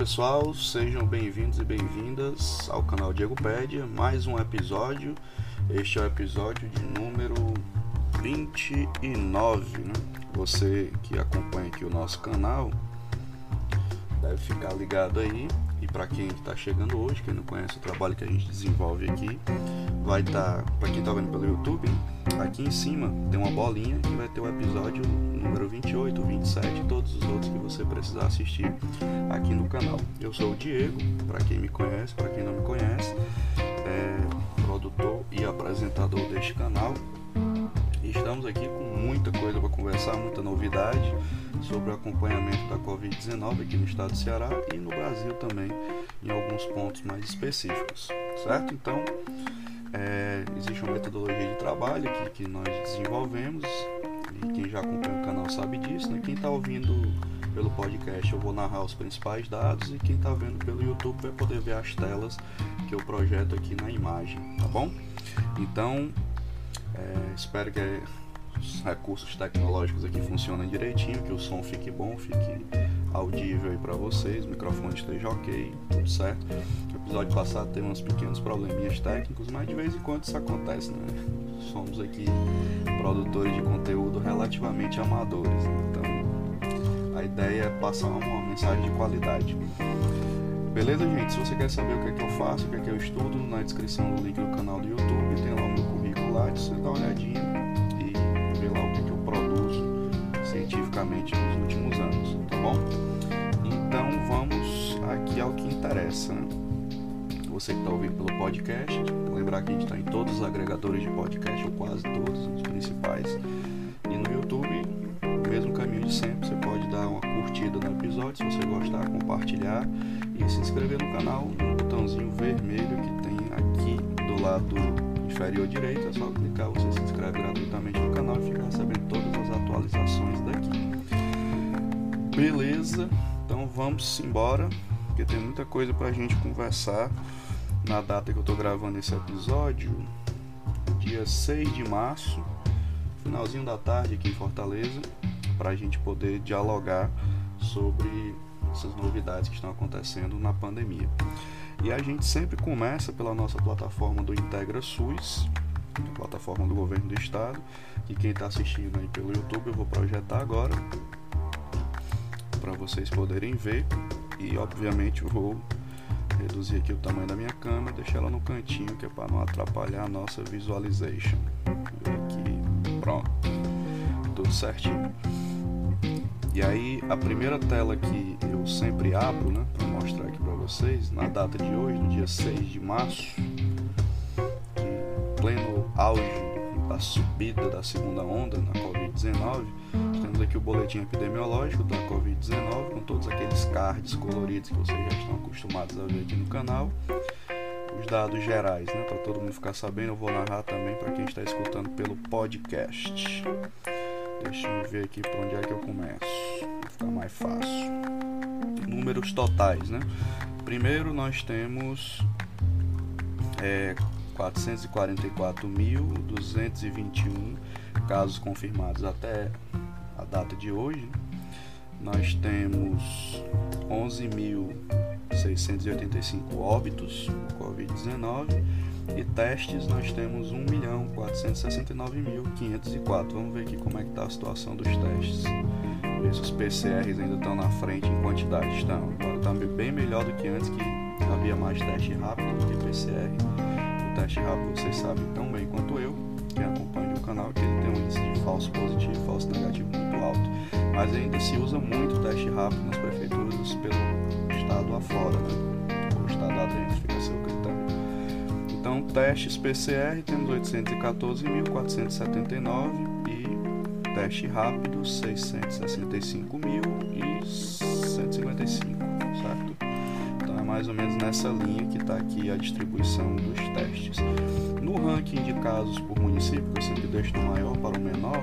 Pessoal, sejam bem-vindos e bem-vindas ao canal Diego Pédia, mais um episódio. Este é o episódio de número 29, né? Você que acompanha aqui o nosso canal deve ficar ligado aí. E para quem está chegando hoje, quem não conhece o trabalho que a gente desenvolve aqui, vai estar, tá, para quem está vendo pelo YouTube, aqui em cima tem uma bolinha que vai ter o episódio número 28, 27 e todos os outros que você precisar assistir aqui no canal. Eu sou o Diego, para quem me conhece, para quem não me conhece, é produtor e apresentador deste canal. Estamos aqui com muita coisa para conversar, muita novidade sobre o acompanhamento da Covid-19 aqui no estado do Ceará e no Brasil também, em alguns pontos mais específicos, certo? Então, é, existe uma metodologia de trabalho aqui que nós desenvolvemos quem já acompanha o canal sabe disso, né? Quem está ouvindo pelo podcast eu vou narrar os principais dados e quem está vendo pelo YouTube vai poder ver as telas que eu projeto aqui na imagem, tá bom? Então, é, espero que os recursos tecnológicos aqui funcionem direitinho, que o som fique bom, fique audível aí para vocês, o microfone esteja ok, tudo certo. O episódio passado teve uns pequenos probleminhas técnicos, mas de vez em quando isso acontece, né? Somos aqui produtores de conteúdo relativamente amadores, então a ideia é passar uma mensagem de qualidade. Beleza, gente? Se você quer saber o que é que eu faço, o que é que eu estudo, na descrição do link do canal do YouTube tem lá o meu currículo lá, você dá uma olhadinha e vê lá o que, é que eu produzo cientificamente nos últimos anos, tá bom? Então vamos aqui ao que interessa, né? Você que está ouvindo pelo podcast, lembrar que a gente está em todos os agregadores de podcast, ou quase todos os principais. E no YouTube, o mesmo caminho de sempre, você pode dar uma curtida no episódio se você gostar, compartilhar e se inscrever no canal no botãozinho vermelho que tem aqui do lado inferior direito. É só clicar, você se inscreve gratuitamente no canal e fica recebendo todas as atualizações daqui. Beleza, então vamos embora, porque tem muita coisa pra gente conversar na data que eu tô gravando esse episódio, dia 6 de março, finalzinho da tarde aqui em Fortaleza, para a gente poder dialogar sobre essas novidades que estão acontecendo na pandemia. E a gente sempre começa pela nossa plataforma do Integra SUS, a plataforma do governo do estado, e quem está assistindo aí pelo YouTube eu vou projetar agora para vocês poderem ver e obviamente vou reduzir aqui o tamanho da minha câmera, deixar ela no cantinho que é para não atrapalhar a nossa visualization. Aqui, pronto, tudo certinho. E aí a primeira tela que eu sempre abro, né, para mostrar aqui para vocês, na data de hoje, no dia 6 de março, em pleno auge da subida da segunda onda na Covid-19, temos aqui o boletim epidemiológico da Covid-19 com todos aqueles cards coloridos que vocês já estão acostumados a ver aqui no canal. Os dados gerais, né, para todo mundo ficar sabendo, eu vou narrar também para quem está escutando pelo podcast. Deixa eu ver aqui por onde é que eu começo. Vai ficar mais fácil. Números totais, né? Primeiro nós temos é, 444.221 casos confirmados até a data de hoje. Nós temos 11.685 óbitos por Covid-19 e testes nós temos 1.469.504. Vamos ver aqui como é que está a situação dos testes. ver se os PCRs ainda estão na frente em quantidade. Estão. Agora está bem melhor do que antes, que havia mais teste rápido do que PCR. Teste rápido vocês sabem tão bem quanto eu, quem acompanha o canal, que ele tem um índice de falso positivo falso negativo muito alto. Mas ainda se usa muito o teste rápido nas prefeituras pelo estado afora, né? O estado adentro fica a seu critério. Então, testes PCR temos 814.479 e teste rápido 665.155, certo? Então é mais ou menos nessa linha que está aqui a distribuição dos testes. No ranking de casos por município, eu sempre deixo do maior para o menor,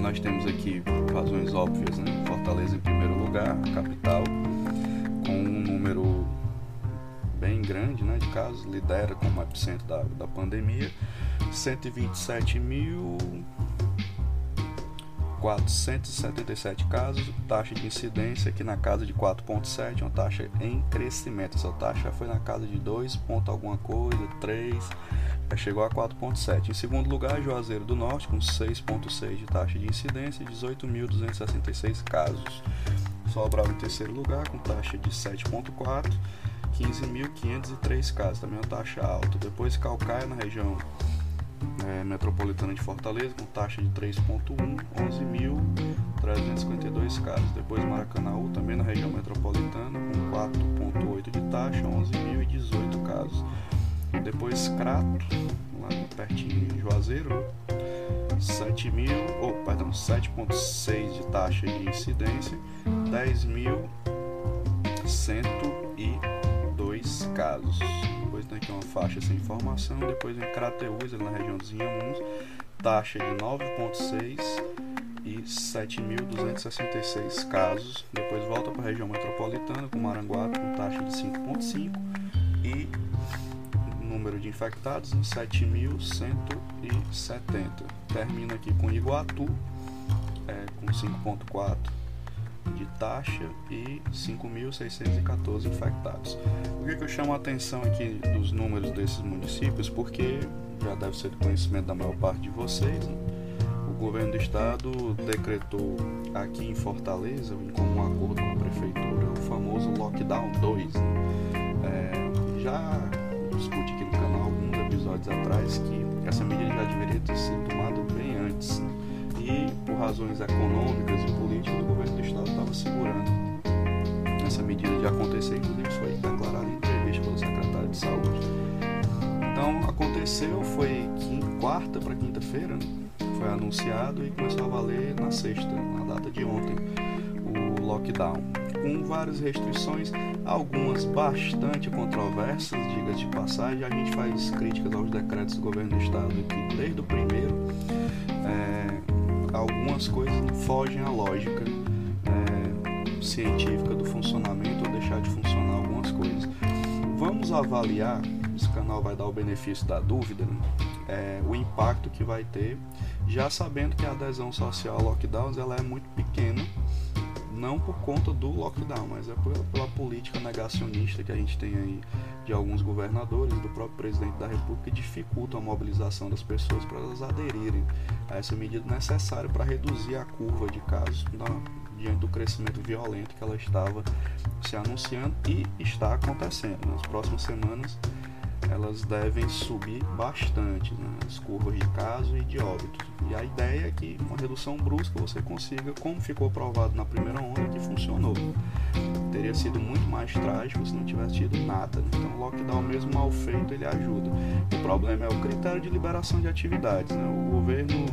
nós temos aqui razões óbvias, né? Fortaleza em primeiro lugar, capital, com um número bem grande né, de casos, lidera como epicentro da, da pandemia, 127 mil 477 casos, taxa de incidência aqui na casa de 4,7, uma taxa em crescimento. Essa taxa foi na casa de 2, ponto alguma coisa, 3, chegou a 4,7. Em segundo lugar, Juazeiro do Norte, com 6,6 de taxa de incidência, 18.266 casos. Sobral em terceiro lugar, com taxa de 7,4, 15.503 casos, também uma taxa alta. Depois Calcaia, na região é, metropolitana de Fortaleza, com taxa de 3,1, 11.352 casos. Depois Maracanaú, também na região metropolitana, com 4,8 de taxa, 11.018 casos. Depois Crato, lá pertinho de Juazeiro, 7 mil, oh, perdão, 7,6 de taxa de incidência, 10.102 casos aqui uma faixa sem informação, depois em Crateús, na região dos Inhamuns, taxa de 9,6 e 7.266 casos. Depois volta para a região metropolitana, com Maranguape com taxa de 5,5 e número de infectados em 7.170. Termina aqui com Iguatu, é, com 5,4 de taxa e 5.614 infectados. Por que, que eu chamo a atenção aqui dos números desses municípios? Porque já deve ser de conhecimento da maior parte de vocês. Né? O governo do estado decretou aqui em Fortaleza, em comum acordo com a prefeitura, o famoso Lockdown 2. Né? É, já discuti aqui no canal alguns episódios atrás que essa medida já deveria ter sido tomada bem antes. Né? E por razões econômicas e políticas, o governo do estado estava segurando essa medida de acontecer, inclusive isso foi declarado em entrevista pelo secretário de saúde. Então aconteceu, foi quinta, quarta para quinta-feira, né? foi anunciado e começou a valer na sexta, na data de ontem, o lockdown, com várias restrições, algumas bastante controversas, diga de passagem. A gente faz críticas aos decretos do governo do estado aqui desde o primeiro. É, algumas coisas fogem à lógica é, científica do funcionamento ou deixar de funcionar algumas coisas. Vamos avaliar, esse canal vai dar o benefício da dúvida, né? é, o impacto que vai ter, já sabendo que a adesão social a lockdowns ela é muito pequena não por conta do lockdown, mas é pela, pela, política negacionista que a gente tem aí de alguns governadores, do próprio presidente da República, que dificultam a mobilização das pessoas para elas aderirem a essa medida necessária para reduzir a curva de casos na, diante do crescimento violento que ela estava se anunciando e está acontecendo. Nas próximas semanas elas devem subir bastante né, as curvas de casos e de óbitos. E a ideia é que uma redução brusca você consiga, como ficou provado na primeira onda, que funcionou. Teria sido muito mais trágico se não tivesse tido nada. Né? Então o lockdown mesmo mal feito ele ajuda. O problema é o critério de liberação de atividades. Né? O governo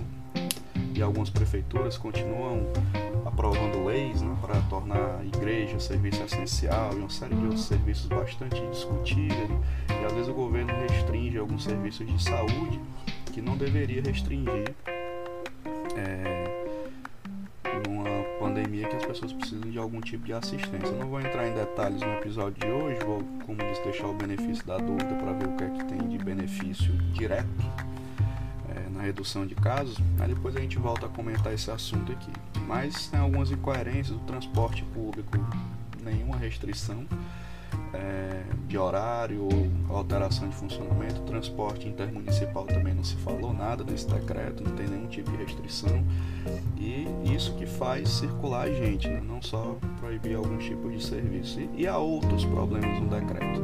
e algumas prefeituras continuam aprovando leis né, para tornar a igreja serviço essencial e uma série de outros serviços bastante discutíveis. E às vezes o governo restringe alguns serviços de saúde que não deveria restringir é, numa pandemia que as pessoas precisam de algum tipo de assistência. Eu não vou entrar em detalhes no episódio de hoje, vou, como disse, deixar o benefício da dúvida para ver o que é que tem de benefício direto na redução de casos, depois a gente volta a comentar esse assunto aqui. Mas tem algumas incoerências, o transporte público, nenhuma restrição. é, de horário ou alteração de funcionamento. Transporte intermunicipal também não se falou nada desse decreto, não tem nenhum tipo de restrição. E isso que faz circular a gente, né? não só proibir algum tipo de serviço. E, e há outros problemas no decreto.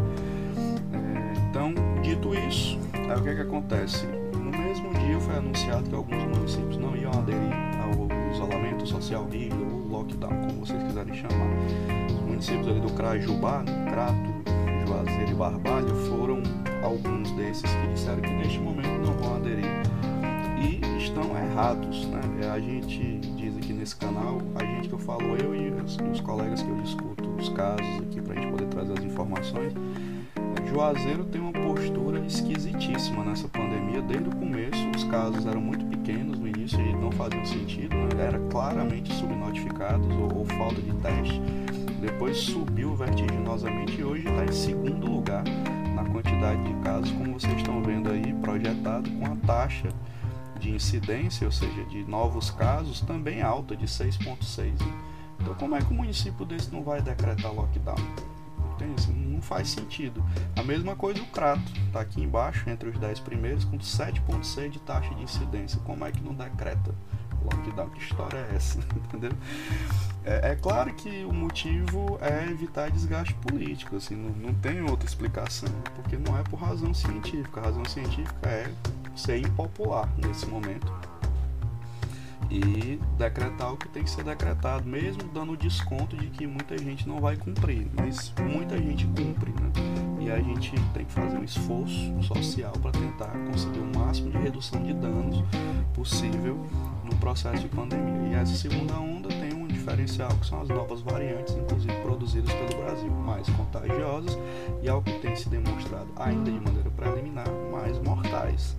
É, então, dito isso, o que, é que acontece? Foi anunciado que alguns municípios não iam aderir ao isolamento social rígido ou lockdown, como vocês quiserem chamar. Os municípios ali do Crajubá, Crato, Juazeiro e Barbalho foram alguns desses que disseram que neste momento não vão aderir e estão errados, né? É, a gente diz aqui nesse canal, a gente que eu falo, eu e os, os colegas que eu discuto os casos aqui para a gente poder trazer as informações. Juazeiro tem uma postura esquisitíssima nessa pandemia desde o começo. Os casos eram muito pequenos no início e não faziam sentido, né? era claramente subnotificados ou, ou falta de teste. Depois subiu vertiginosamente e hoje está em segundo lugar na quantidade de casos, como vocês estão vendo aí, projetado com a taxa de incidência, ou seja, de novos casos, também alta, de 6,6. Então, como é que um município desse não vai decretar lockdown? Não faz sentido. A mesma coisa o Crato, está aqui embaixo, entre os 10 primeiros, com 7,6 de taxa de incidência. Como é que não decreta lockdown? Que história é essa? Entendeu? É, é, claro que o motivo é evitar desgaste político, assim, não, não tem outra explicação, porque não é por razão científica. A razão científica é ser impopular nesse momento e decretar o que tem que ser decretado, mesmo dando desconto de que muita gente não vai cumprir, mas muita gente cumpre, né? E a gente tem que fazer um esforço social para tentar conseguir o máximo de redução de danos possível no processo de pandemia. E essa segunda onda tem um diferencial que são as novas variantes, inclusive produzidas pelo Brasil, mais contagiosas e ao que tem se demonstrado ainda de maneira preliminar, mais mortais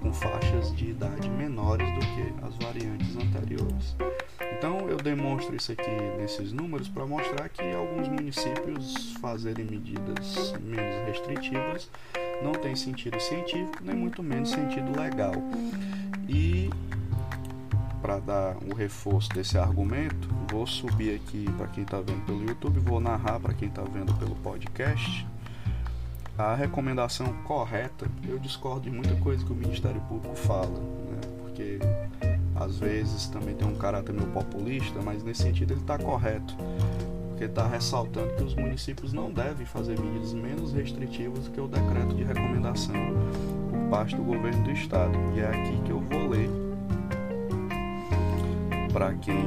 com faixas de idade menores do que as variantes anteriores. Então eu demonstro isso aqui nesses números para mostrar que alguns municípios fazerem medidas menos restritivas não tem sentido científico, nem muito menos sentido legal. E para dar o um reforço desse argumento, vou subir aqui para quem está vendo pelo YouTube, vou narrar para quem está vendo pelo podcast a recomendação correta, eu discordo de muita coisa que o Ministério Público fala? Porque às vezes também tem um caráter meio populista, mas nesse sentido ele está correto, porque está ressaltando que os municípios não devem fazer medidas menos restritivas do que o decreto de recomendação por parte do governo do estado. E é aqui que eu vou ler para quem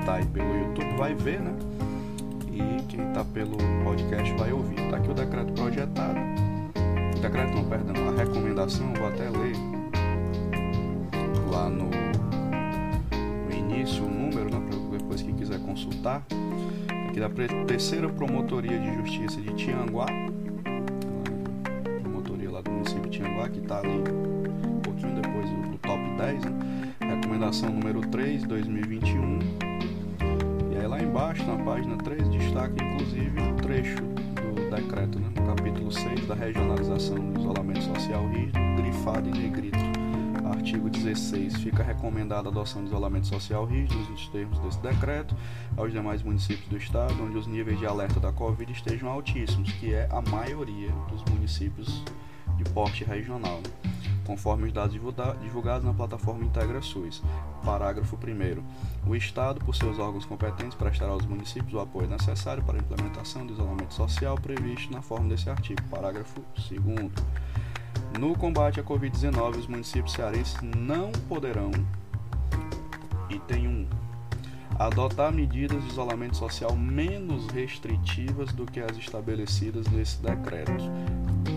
está aí pelo YouTube vai ver, né? e quem está pelo podcast vai ouvir. Está aqui o decreto projetado. O decreto não, perdão, a recomendação, vou até ler lá no, no início o número, né, para depois que quiser consultar. Aqui da terceira promotoria de justiça de Tianguá, promotoria lá do município de Tianguá, que está ali um pouquinho depois do, do top 10, né? recomendação número 3, 2021 lá embaixo, na página 3, destaca inclusive um trecho do decreto, né, capítulo 6 da regionalização do isolamento social rígido, grifado em negrito. Artigo 16. Fica recomendada a adoção de isolamento social rígido nos termos desse decreto aos demais municípios do estado onde os níveis de alerta da Covid estejam altíssimos, que é a maioria dos municípios de porte regional. Conforme os dados divulgados na plataforma Integra SUS. Parágrafo 1. O Estado, por seus órgãos competentes, prestará aos municípios o apoio necessário para a implementação do isolamento social previsto na forma desse artigo. Parágrafo 2. No combate à Covid-19, os municípios cearenses não poderão, item 1, adotar medidas de isolamento social menos restritivas do que as estabelecidas nesse decreto.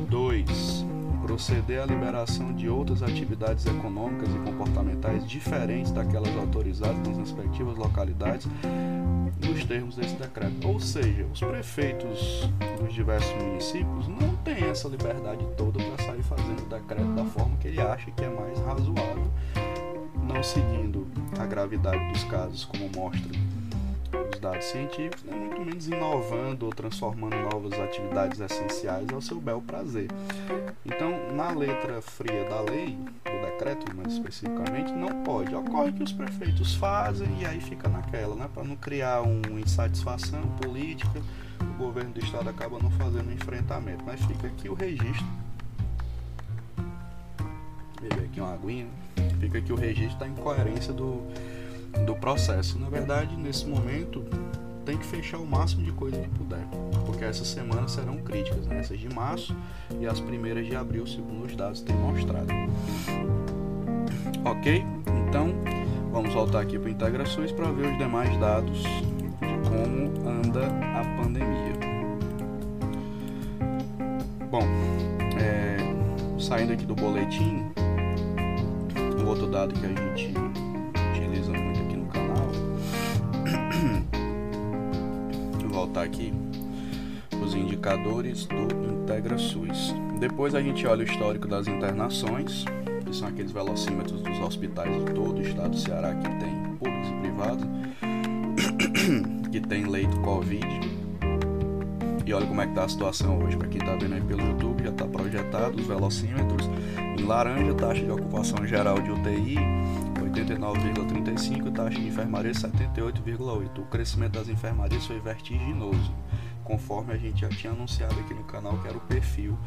2 proceder à liberação de outras atividades econômicas e comportamentais diferentes daquelas autorizadas nas respectivas localidades nos termos desse decreto. Ou seja, os prefeitos dos diversos municípios não têm essa liberdade toda para sair fazendo o decreto da forma que ele acha que é mais razoável, não seguindo a gravidade dos casos como mostra os dados científicos, nem muito menos inovando ou transformando novas atividades essenciais ao seu bel prazer. Então, na letra fria da lei, do decreto mais especificamente, não pode. Ocorre que os prefeitos fazem e aí fica naquela, né? Para não criar uma insatisfação política, o governo do estado acaba não fazendo o enfrentamento. Mas fica aqui o registro. Beber aqui uma aguinha. Fica aqui o registro da incoerência do, do processo. Na verdade, nesse momento, tem que fechar o máximo de coisa que puder, porque essas semanas serão críticas, né? essas de março e as primeiras de abril, segundo os dados têm mostrado. Ok? Então, vamos voltar aqui para integrações para ver os demais dados de como anda a pandemia. Bom, é, saindo aqui do boletim, um outro dado que a gente voltar aqui os indicadores do IntegraSUS. Depois a gente olha o histórico das internações, que são aqueles velocímetros dos hospitais de todo o estado do Ceará que tem públicos e privados, que tem leito Covid. E olha como é que está a situação hoje. Para quem está vendo aí pelo YouTube, já está projetado os velocímetros. Em laranja, taxa de ocupação geral de UTI 89,35, taxa de enfermaria 78,8. O crescimento das enfermarias foi vertiginoso, conforme a gente já tinha anunciado aqui no canal, que era o perfil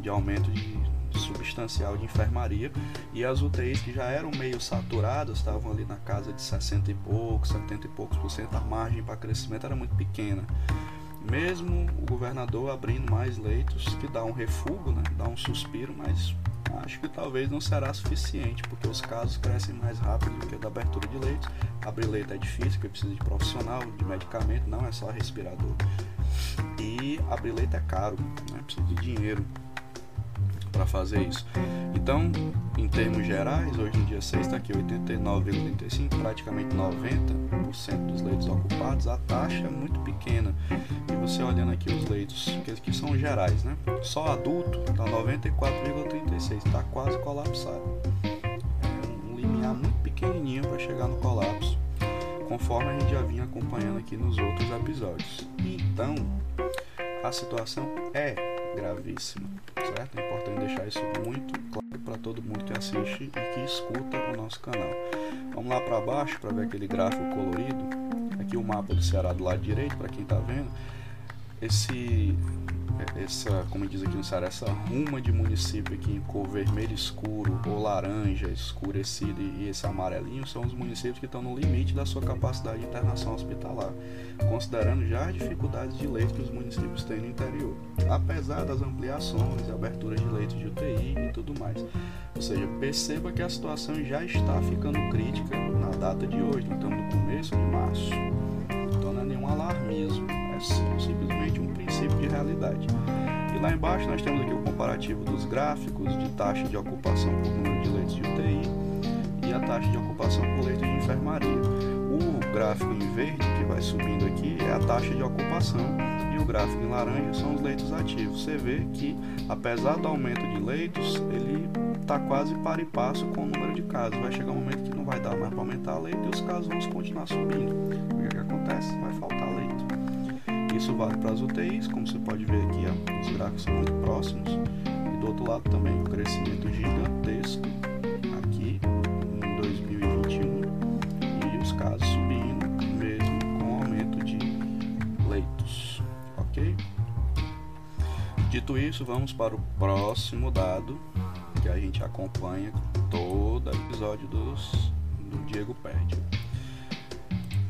de aumento de substancial de enfermaria e as UTIs que já eram meio saturadas estavam ali na casa de 60 e poucos, 70 e poucos por cento, a margem para crescimento era muito pequena. Mesmo o governador abrindo mais leitos, que dá um refúgio, né, dá um suspiro, mas acho que talvez não será suficiente, porque os casos crescem mais rápido do que a da abertura de leitos. Abrir leito é difícil, porque precisa de profissional, de medicamento, não é só respirador. E abrir leito é caro, né? precisa de dinheiro para fazer isso. Então, em termos gerais, hoje em dia 6 está aqui 89,35, praticamente 90% dos leitos ocupados, a taxa é muito pequena. E você olhando aqui os leitos, aqueles que são gerais, né? Só adulto está 94,36, está quase colapsado. É um limiar muito pequenininho para chegar no colapso, conforme a gente já vinha acompanhando aqui nos outros episódios. Então, a situação é gravíssima, certo? É importante deixar isso muito claro para todo mundo que assiste e que escuta o nosso canal. Vamos lá para baixo para ver aquele gráfico colorido. Aqui o mapa do Ceará do lado direito, para quem está vendo. Esse essa, como diz aqui no Ceará, essa ruma de município aqui em cor vermelho escuro ou laranja escurecido e esse amarelinho são os municípios que estão no limite da sua capacidade de internação hospitalar, considerando já as dificuldades de leito que os municípios têm no interior, apesar das ampliações e aberturas de leitos de UTI e tudo mais. Ou seja, perceba que a situação já está ficando crítica na data de hoje, então no começo de março. Então não é nenhum alarmismo, é simplesmente um princípio de realidade. E lá embaixo nós temos aqui o comparativo dos gráficos de taxa de ocupação por número de leitos de UTI e a taxa de ocupação por leito de enfermaria. O gráfico em verde que vai subindo aqui é a taxa de ocupação e o gráfico em laranja são os leitos ativos. Você vê que apesar do aumento de leitos, ele está quase para e passo com o número de casos. Vai chegar um momento que não vai dar mais para aumentar a leito e os casos vão continuar subindo. O que, é que acontece? Vai faltar leito. Isso vale para as UTIs, como você pode ver aqui, ó, os gráficos são muito próximos. E do outro lado também um crescimento gigantesco aqui em 2021 e os casos subindo mesmo com aumento de leitos, ok? Dito isso, vamos para o próximo dado que a gente acompanha todo episódio dos, do Diego Perde.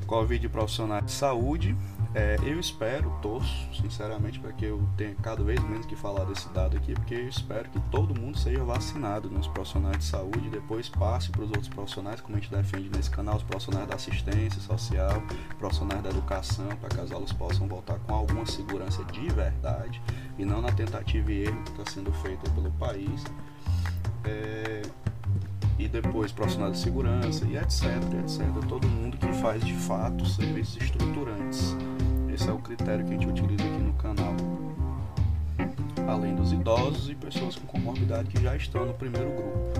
Covid profissionais de saúde é, eu espero, torço, sinceramente, para que eu tenha cada vez menos que falar desse dado aqui, porque eu espero que todo mundo seja vacinado nos profissionais de saúde depois passe para os outros profissionais, como a gente defende nesse canal, os profissionais da assistência social, profissionais da educação, para que as aulas possam voltar com alguma segurança de verdade e não na tentativa e erro que está sendo feito pelo país. É, e depois profissionais de segurança e etc, etc. Todo mundo que faz de fato serviços estruturantes. Esse é o critério que a gente utiliza aqui no canal. Além dos idosos e pessoas com comorbidade que já estão no primeiro grupo.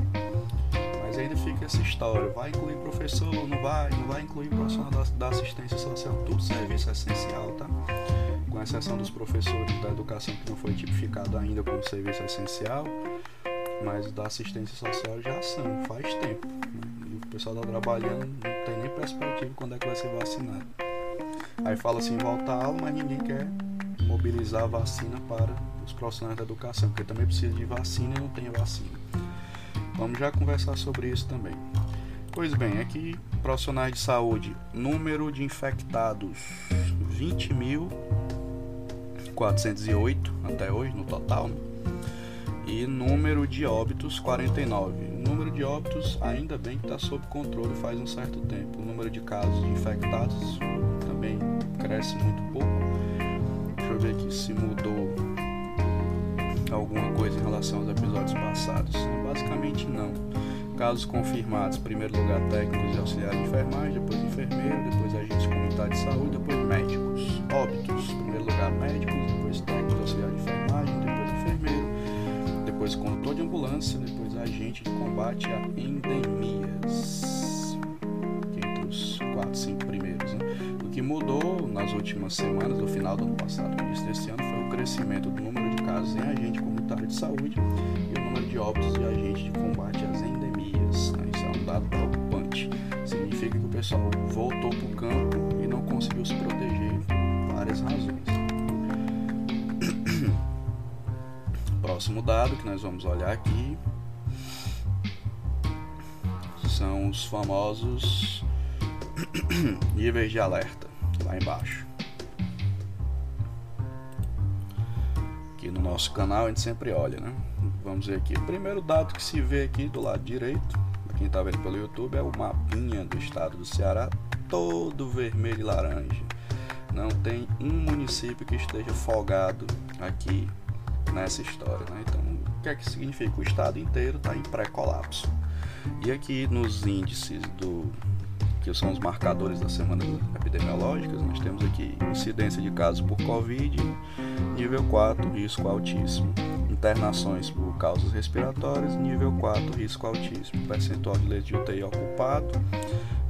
Mas ainda fica essa história, vai incluir professor, não vai, não vai incluir profissional da, da assistência social, tudo serviço essencial, tá? Com exceção dos professores da educação que não foi tipificado ainda como serviço essencial, mas da assistência social já são, faz tempo. Né? E o pessoal está trabalhando, não tem nem perspectiva quando é que vai ser vacinado. Aí fala assim, volta a aula, mas ninguém quer mobilizar a vacina para os profissionais da educação, porque também precisa de vacina e não tem vacina. Vamos já conversar sobre isso também. Pois bem, aqui profissionais de saúde, número de infectados 20.408 até hoje no total, né? e número de óbitos 49. O número de óbitos ainda bem que está sob controle faz um certo tempo. O número de casos de infectados também cresce muito pouco. Deixa eu ver aqui se mudou alguma coisa em relação aos episódios passados. Basicamente não. Casos confirmados, primeiro lugar técnicos e auxiliares de enfermagem, depois enfermeiro, depois agentes comunitários de saúde, depois médicos. Óbitos, primeiro lugar médicos, depois técnicos, auxiliares de enfermagem, depois enfermeiro, depois condutor de ambulância, depois agente de combate a endemias. Quatro, cinco primeiros. Né? O que mudou nas últimas semanas, do final do ano passado, início desse ano, foi o crescimento do número de casos em agente comunitário de saúde e o número de óbitos de agente de combate às endemias dado preocupante. Significa que o pessoal voltou para o campo e não conseguiu se proteger por várias razões. Próximo dado que nós vamos olhar aqui são os famosos níveis de alerta lá embaixo. Aqui no nosso canal a gente sempre olha, né? Vamos ver aqui. O primeiro dado que se vê aqui do lado direito quem está vendo pelo YouTube é o mapinha do estado do Ceará, todo vermelho e laranja. Não tem um município que esteja folgado aqui nessa história. Né? Então, o que é que significa? O estado inteiro está em pré-colapso. E aqui nos índices do que são os marcadores das semanas epidemiológicas, nós temos aqui incidência de casos por Covid, nível 4, risco altíssimo internações por causas respiratórias, nível 4, risco altíssimo, percentual de leitos de UTI ocupado,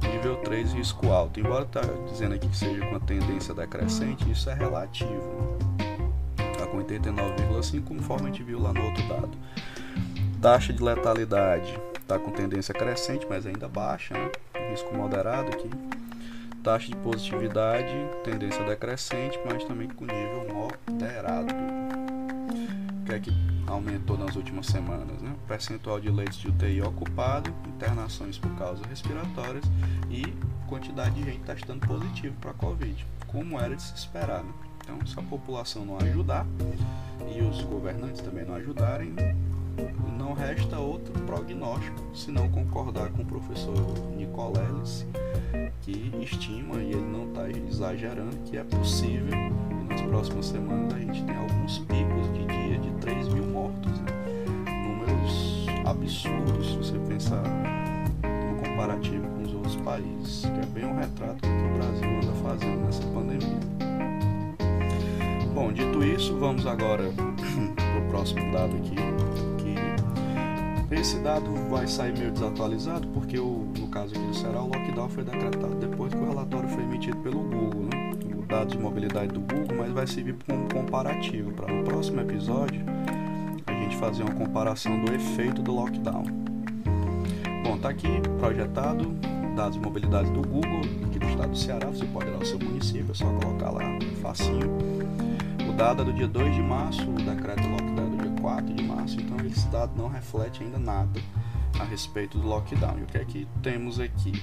nível 3, risco alto. Embora está dizendo aqui que seja com a tendência decrescente, isso é relativo. Está com 89,5, conforme a gente viu lá no outro dado. Taxa de letalidade está com tendência crescente, mas ainda baixa, né? Risco moderado aqui. Taxa de positividade, tendência decrescente, mas também com nível moderado que é que aumentou nas últimas semanas, né? percentual de leitos de UTI ocupado, internações por causas respiratórias e quantidade de gente testando positivo para Covid, como era de se esperar. Né? Então, se a população não ajudar e os governantes também não ajudarem, não resta outro prognóstico se não concordar com o professor Nicoleles, que estima, e ele não está exagerando, que é possível nas próximas semanas a gente tem alguns picos de dia de 3 mil mortos. Né? Números absurdos se você pensar no comparativo com os outros países, que é bem um retrato do que o Brasil anda fazendo nessa pandemia. Bom, dito isso, vamos agora para o próximo dado aqui, que esse dado vai sair meio desatualizado, porque o, no caso aqui do Ceará, o lockdown foi decretado depois que o relatório foi emitido pelo Google, né? dados de mobilidade do Google, mas vai servir como comparativo para no próximo episódio a gente fazer uma comparação do efeito do lockdown. Bom, tá aqui projetado dados de mobilidade do Google aqui do estado do Ceará, você pode ir ao seu município, é só colocar lá facinho. O dado é do dia 2 de março, o decreto lockdown é do dia 4 de março, então esse dado não reflete ainda nada a respeito do lockdown. E o que é que temos aqui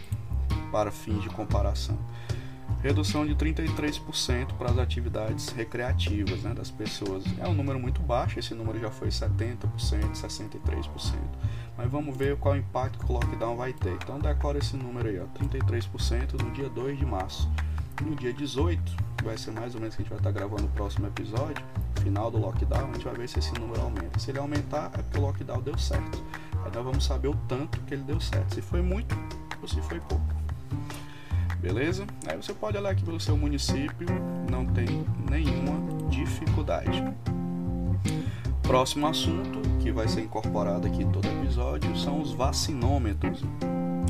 para fins de comparação? redução de 33% para as atividades recreativas né, das pessoas. É um número muito baixo, esse número já foi 70%, 63%. Mas vamos ver qual impacto que o lockdown vai ter. Então decora esse número aí, ó, 33% no dia 2 de março. No dia 18, que vai ser mais ou menos que a gente vai estar gravando o próximo episódio, final do lockdown, a gente vai ver se esse número aumenta. Se ele aumentar, é porque o lockdown deu certo. Aí nós vamos saber o tanto que ele deu certo, se foi muito ou se foi pouco beleza? Aí você pode olhar aqui pelo seu município, não tem nenhuma dificuldade. Próximo assunto que vai ser incorporado aqui em todo episódio são os vacinômetros.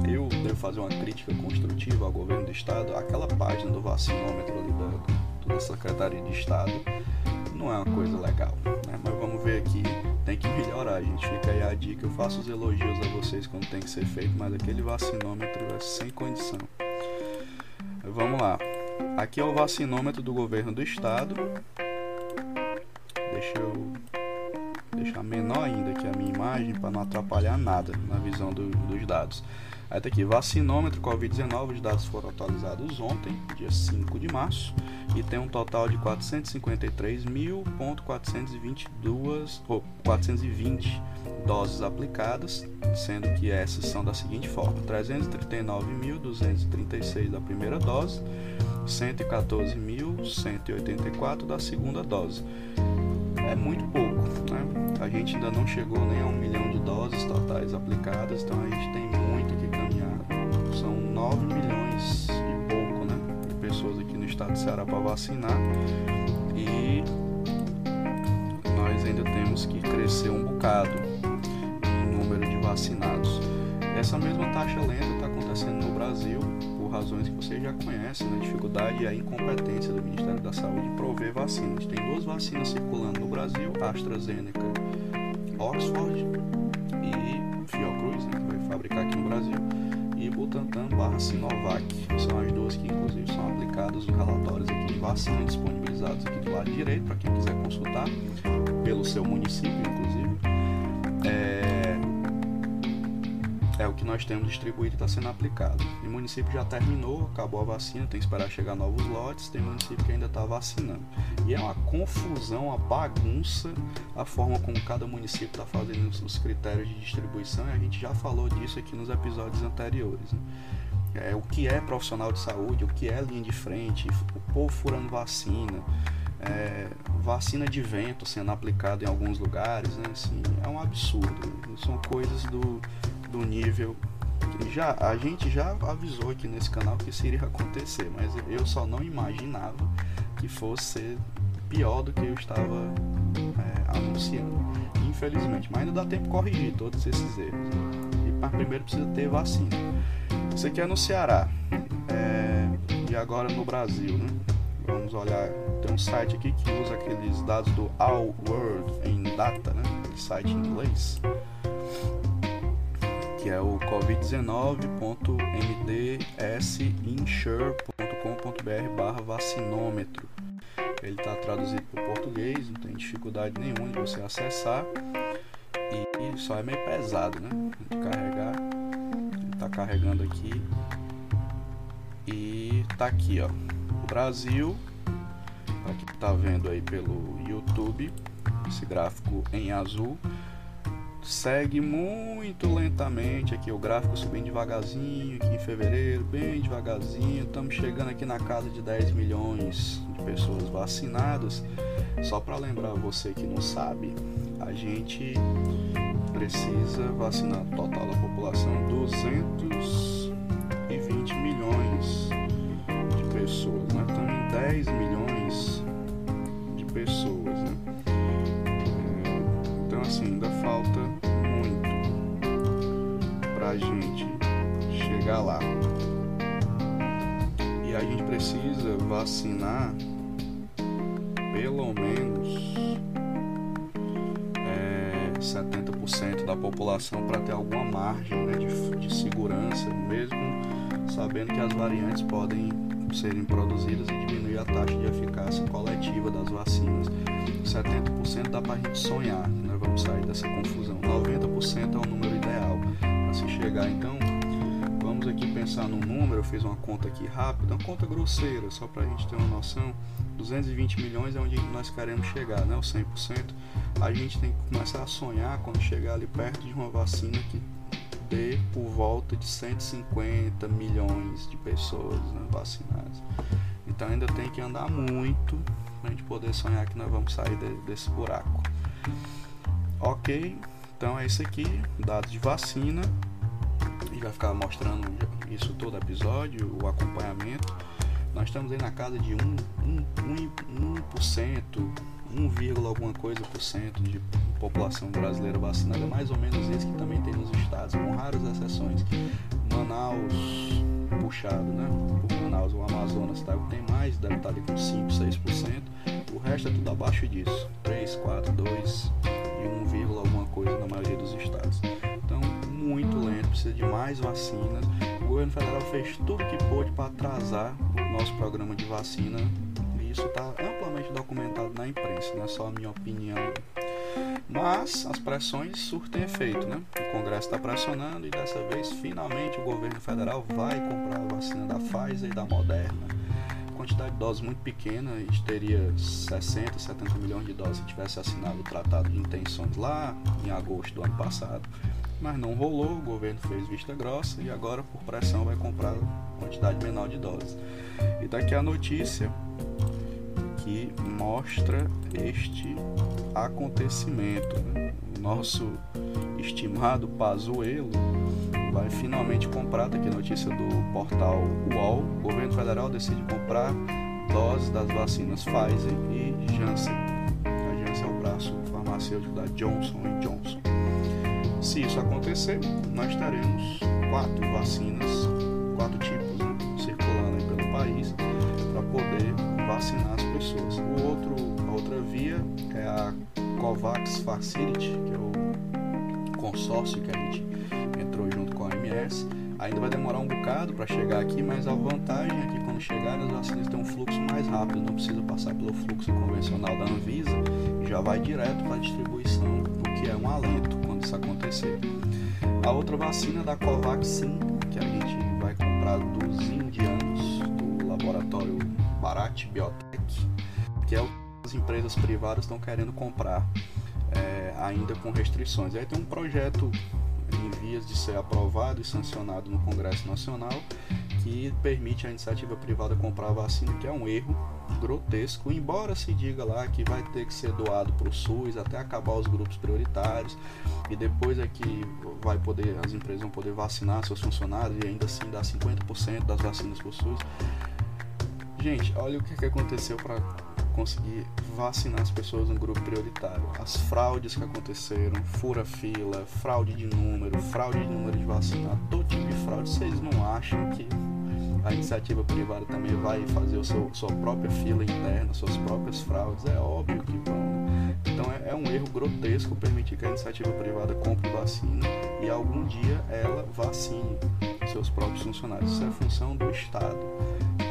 Eu devo fazer uma crítica construtiva ao governo do estado. Aquela página do vacinômetro ali da, da Secretaria de Estado não é uma coisa legal, né? Mas vamos ver aqui, tem que melhorar, gente. Fica aí a dica, eu faço os elogios a vocês quando tem que ser feito, mas aquele vacinômetro é sem condição. Vamos lá. Aqui é o vacinômetro do governo do estado. Deixa eu deixar menor ainda aqui a minha imagem para não atrapalhar nada na visão do, dos dados. Aí tá aqui, vacinômetro Covid-19, os dados foram atualizados ontem, dia 5 de março, e tem um total de 453.422 ou 420 doses aplicadas, sendo que essas são da seguinte forma: 339.236 da primeira dose, 114.184 da segunda dose. É muito pouco, né? A gente ainda não chegou nem a um milhão de doses totais aplicadas, então a gente tem 9 milhões e pouco, né, de pessoas aqui no estado de Ceará para vacinar e nós ainda temos que crescer um bocado em número de vacinados. Essa mesma taxa lenta está acontecendo no Brasil por razões que você já conhece, né? a dificuldade e a incompetência do Ministério da Saúde em prover vacinas. Tem duas vacinas circulando no Brasil, AstraZeneca, Oxford Butantan barra Sinovac. São as duas que inclusive são aplicadas os relatórios aqui de vacina disponibilizados aqui do lado direito para quem quiser consultar pelo seu município, inclusive. É é o que nós temos distribuído e está sendo aplicado. O município já terminou, acabou a vacina, tem que esperar chegar novos lotes, tem município que ainda está vacinando. E é uma confusão, uma bagunça a forma como cada município está fazendo os critérios de distribuição, e a gente já falou disso aqui nos episódios anteriores. Né? É, o que é profissional de saúde, o que é linha de frente, o povo furando vacina. É, vacina de vento sendo aplicada em alguns lugares, né? assim, é um absurdo. São coisas do, do nível que já a gente já avisou aqui nesse canal que isso iria acontecer, mas eu só não imaginava que fosse pior do que eu estava é, anunciando. Infelizmente, mas ainda dá tempo de corrigir todos esses erros. E mas primeiro precisa ter vacina. Isso aqui é no Ceará é, e agora no Brasil, né? Vamos olhar, tem um site aqui que usa aqueles dados do All World in Data, né? Site em inglês que é o covid19.mdsinsure.com.br barra vacinômetro. Ele está traduzido para o português, não tem dificuldade nenhuma de você acessar e só é meio pesado, né? De carregar. Está carregando aqui e tá aqui, ó. O Brasil, para quem está vendo aí pelo YouTube, esse gráfico em azul segue muito lentamente aqui o gráfico subindo devagarzinho aqui em fevereiro, bem devagarzinho. Estamos chegando aqui na casa de 10 milhões de pessoas vacinadas. Só para lembrar você que não sabe, a gente precisa vacinar total da população 220 milhões de pessoas. Nós né? estamos em 10 milhões de pessoas, a gente chegar lá. E a gente precisa vacinar pelo menos é, 70% da população para ter alguma margem né, de, de segurança, mesmo sabendo que as variantes podem serem produzidas e diminuir a taxa de eficácia coletiva das vacinas. 70% dá para a gente sonhar, nós vamos sair dessa confusão. 90% é o número ideal se chegar. Então, vamos aqui pensar num número. Eu fiz uma conta aqui rápida, uma conta grosseira, só para a gente ter uma noção. 220 milhões é onde nós queremos chegar, né? O 100%. A gente tem que começar a sonhar quando chegar ali perto de uma vacina que dê por volta de 150 milhões de pessoas né, vacinadas. Então ainda tem que andar muito para a gente poder sonhar que nós vamos sair de, desse buraco. Ok, então é isso aqui, dados de vacina. E vai ficar mostrando isso todo episódio, o acompanhamento. Nós estamos aí na casa de 1%, 1, 1, 1, 1, alguma coisa por cento de população brasileira vacinada, mais ou menos isso que também tem nos estados, com raras exceções. Manaus puxado, né? Por Manaus, o Amazonas tá, tem mais, deve estar ali com 5, 6%. O resto é tudo abaixo disso. 3, 4, 2 e 1, alguma coisa na maioria dos estados. Muito lento, precisa de mais vacinas. O governo federal fez tudo que pôde para atrasar o nosso programa de vacina e isso está amplamente documentado na imprensa, não é só a minha opinião. Mas as pressões surtem efeito, né? O Congresso está pressionando e dessa vez, finalmente, o governo federal vai comprar a vacina da Pfizer e da Moderna. Quantidade de doses muito pequena, a gente teria 60, 70 milhões de doses se tivesse assinado o Tratado de Intenções lá em agosto do ano passado. Mas não rolou, o governo fez vista grossa e agora, por pressão, vai comprar quantidade menor de doses. E daqui a notícia que mostra este acontecimento. Né? O nosso estimado Pazuello vai finalmente comprar, tá aqui a notícia do portal UOL, o governo federal decide comprar doses das vacinas Pfizer e Janssen. A Janssen é o braço farmacêutico da Johnson Johnson. Se isso acontecer, nós teremos quatro vacinas, quatro tipos, né, circulando pelo país para poder vacinar as pessoas. O outro, a outra via é a COVAX Facility, que é o consórcio que a gente entrou junto com a OMS. Ainda vai demorar um bocado para chegar aqui, mas a vantagem é que quando chegar as vacinas tem um fluxo mais rápido, não precisa passar pelo fluxo convencional da Anvisa já vai direto para a distribuição, o que é um alento quando isso acontecer. A outra vacina da Covaxin, que a gente vai comprar dos indianos, do laboratório Bharat Biotech, que é o que as empresas privadas estão querendo comprar é, ainda com restrições. Aí tem um projeto em vias de ser aprovado e sancionado no Congresso Nacional que permite a iniciativa privada comprar a vacina, que é um erro grotesco, embora se diga lá que vai ter que ser doado para o SUS até acabar os grupos prioritários e depois é que vai poder as empresas vão poder vacinar seus funcionários e ainda assim dar 50% das vacinas para o SUS. Gente, olha o que, que aconteceu para conseguir vacinar as pessoas no grupo prioritário. As fraudes que aconteceram, fura-fila, fraude de número, fraude de número de vacina, todo tipo de fraude. Vocês não acham que a iniciativa privada também vai fazer o seu, sua própria fila interna, suas próprias fraudes? É óbvio que vão. Então é, é um erro grotesco permitir que a iniciativa privada compre vacina e algum dia ela vacine seus próprios funcionários. Isso é função do Estado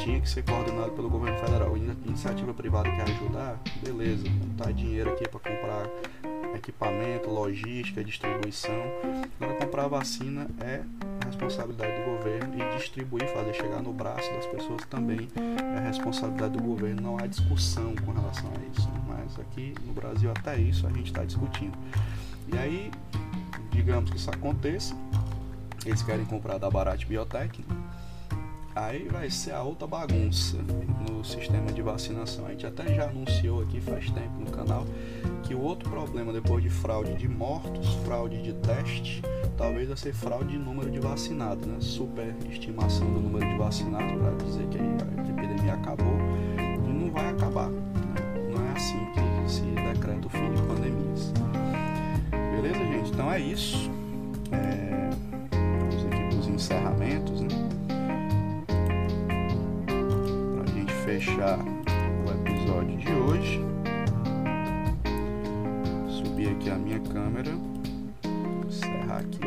tinha que ser coordenado pelo governo federal. Iniciativa privada quer ajudar, beleza, tá dinheiro aqui para comprar equipamento, logística, distribuição. Agora comprar vacina é responsabilidade do governo e distribuir, fazer chegar no braço das pessoas também é responsabilidade do governo. Não há discussão com relação a isso. Mas aqui no Brasil até isso a gente está discutindo. E aí, digamos que isso aconteça, eles querem comprar da Barat Biotech? Aí vai ser a outra bagunça no sistema de vacinação. A gente até já anunciou aqui faz tempo no canal que o outro problema depois de fraude de mortos, fraude de teste, talvez vai ser fraude de número de vacinados, né? Superestimação do número de vacinados para dizer que a epidemia acabou e não vai acabar. Né? Não é assim que se decreta o fim de pandemias. Beleza, gente? Então é isso. Fechar o episódio de hoje. Subir aqui a minha câmera, encerrar aqui.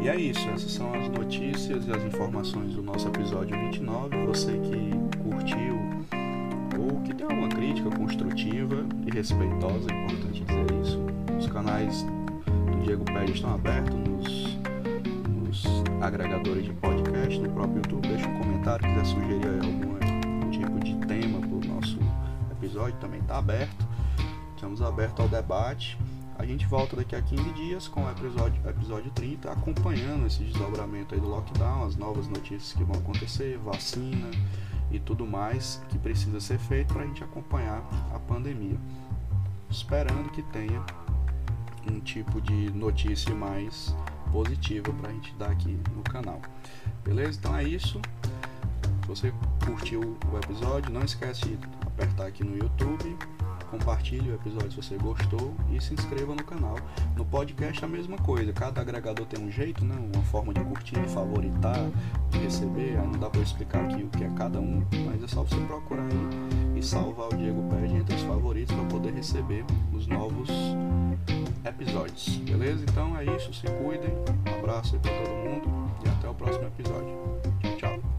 E é isso, essas são as notícias e as informações do nosso episódio 29. Você que curtiu ou que tem alguma crítica construtiva e respeitosa, é importante dizer isso. Os canais do Diego Pérez estão abertos nos, nos agregadores de podcast, no próprio YouTube. Comentário, quiser sugerir algum tipo de tema para o nosso episódio, também está aberto. Estamos abertos ao debate. A gente volta daqui a 15 dias com o episódio, episódio 30, acompanhando esse desdobramento aí do lockdown, as novas notícias que vão acontecer, vacina e tudo mais que precisa ser feito para a gente acompanhar a pandemia. Esperando que tenha um tipo de notícia mais positiva para a gente dar aqui no canal. Beleza? Então é isso. Você curtiu o episódio, não esquece de apertar aqui no YouTube, compartilhe o episódio se você gostou e se inscreva no canal. No podcast é a mesma coisa, cada agregador tem um jeito, né? uma forma de curtir, de favoritar, de receber. Aí não dá para explicar aqui o que é cada um, mas é só você procurar aí e salvar o Diego Pérez entre os favoritos para poder receber os novos episódios. Beleza? Então é isso, se cuidem. Um abraço aí para todo mundo e até o próximo episódio. Tchau, tchau.